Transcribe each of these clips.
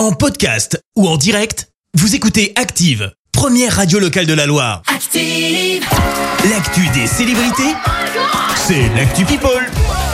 En podcast ou en direct, vous écoutez Active, première radio locale de la Loire. Active. L'actu des célébrités, c'est l'actu People.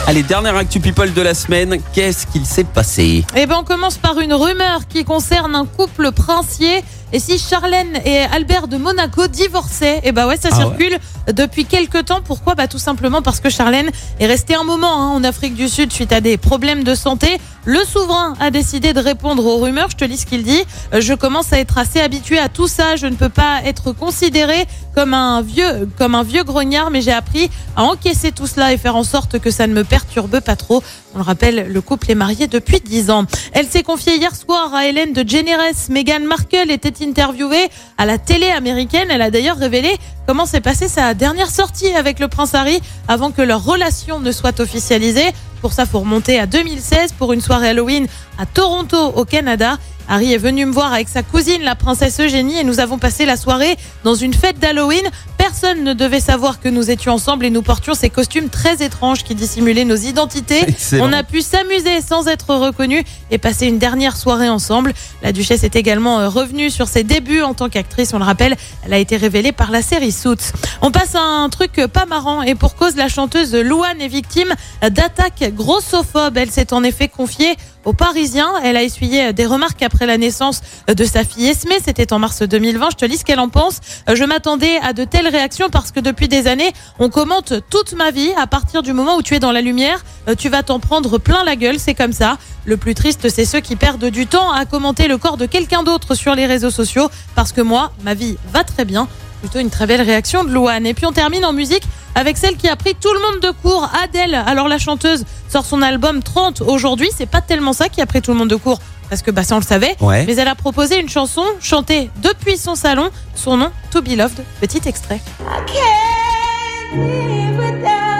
Allez, dernière actu people de la semaine, qu'est-ce qu'il s'est passé? Eh ben, on commence par une rumeur qui concerne un couple princier. Et si Charlène et Albert de Monaco divorçaient, eh ben ouais, ça Ah ouais. circule depuis quelques temps. Pourquoi Bah tout simplement parce que Charlène est restée un moment hein, en Afrique du Sud suite à des problèmes de santé. Le souverain a décidé de répondre aux rumeurs. Je te lis ce qu'il dit. Je commence à être assez habitué à tout ça. Je ne peux pas être considéré comme un vieux, comme un vieux grognard, mais j'ai appris à encaisser tout cela et faire en sorte que ça ne me perturbe pas trop. On le rappelle, le couple est marié depuis 10 ans. Elle s'est confiée hier soir à Hélène de Generes. Meghan Markle était interviewée à la télé américaine. Elle a d'ailleurs révélé comment s'est passée sa dernière sortie avec le prince Harry avant que leur relation ne soit officialisée. Pour ça, faut remonter à 2016 pour une soirée Halloween à Toronto, au Canada. Harry est venu me voir avec sa cousine, la princesse Eugénie, et nous avons passé la soirée dans une fête d'Halloween. Personne ne devait savoir que nous étions ensemble et nous portions ces costumes très étranges qui dissimulaient nos identités. Excellent. On a pu s'amuser sans être reconnus et passer une dernière soirée ensemble. La duchesse est également euh, revenue sur ses débuts en tant qu'actrice. On le rappelle, elle a été révélée par la série Suits. On passe à un truc pas marrant et pour cause, la chanteuse Louane est victime d'attaques grossophobes. Elle s'est en effet confiée aux Parisiens. Elle a essuyé des remarques après la naissance de sa fille Esmé. C'était en mars 2020. Je te lis ce qu'elle en pense. Je m'attendais à de telles réactions parce que depuis des années, on commente toute ma vie. À partir du moment où tu es dans la lumière, euh, tu vas t'en prendre plein la gueule. C'est comme ça. Le plus triste, c'est ceux qui perdent du temps à commenter le corps de quelqu'un d'autre sur les réseaux sociaux parce que moi, ma vie va très bien. Plutôt une très belle réaction de Louane. Et puis on termine en musique avec celle qui a pris tout le monde de court, Adèle. Alors la chanteuse sort son album 30 aujourd'hui. C'est pas tellement ça qui a pris tout le monde de court. Parce que bah, ça on le savait. Ouais. Mais elle a proposé une chanson chantée depuis son salon. Son nom, To Be Loved. Petit extrait. can't live without.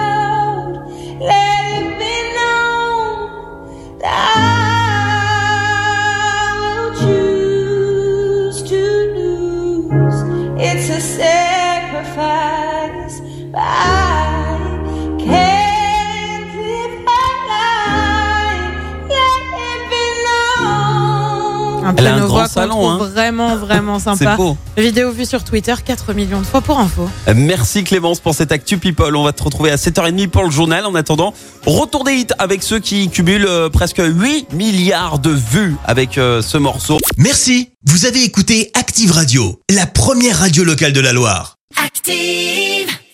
Elle a un grand salon, hein. vraiment vraiment C'est sympa. beau. Vidéo vue sur Twitter 4 millions de fois pour info. Euh, Merci Clémence pour cette actu people. On va te retrouver à 7h30 pour le journal. En attendant, retour des hits avec ceux qui cumulent euh, presque 8 milliards de vues avec euh, ce morceau. Merci, vous avez écouté Active Radio, la première radio locale de la Loire. Active.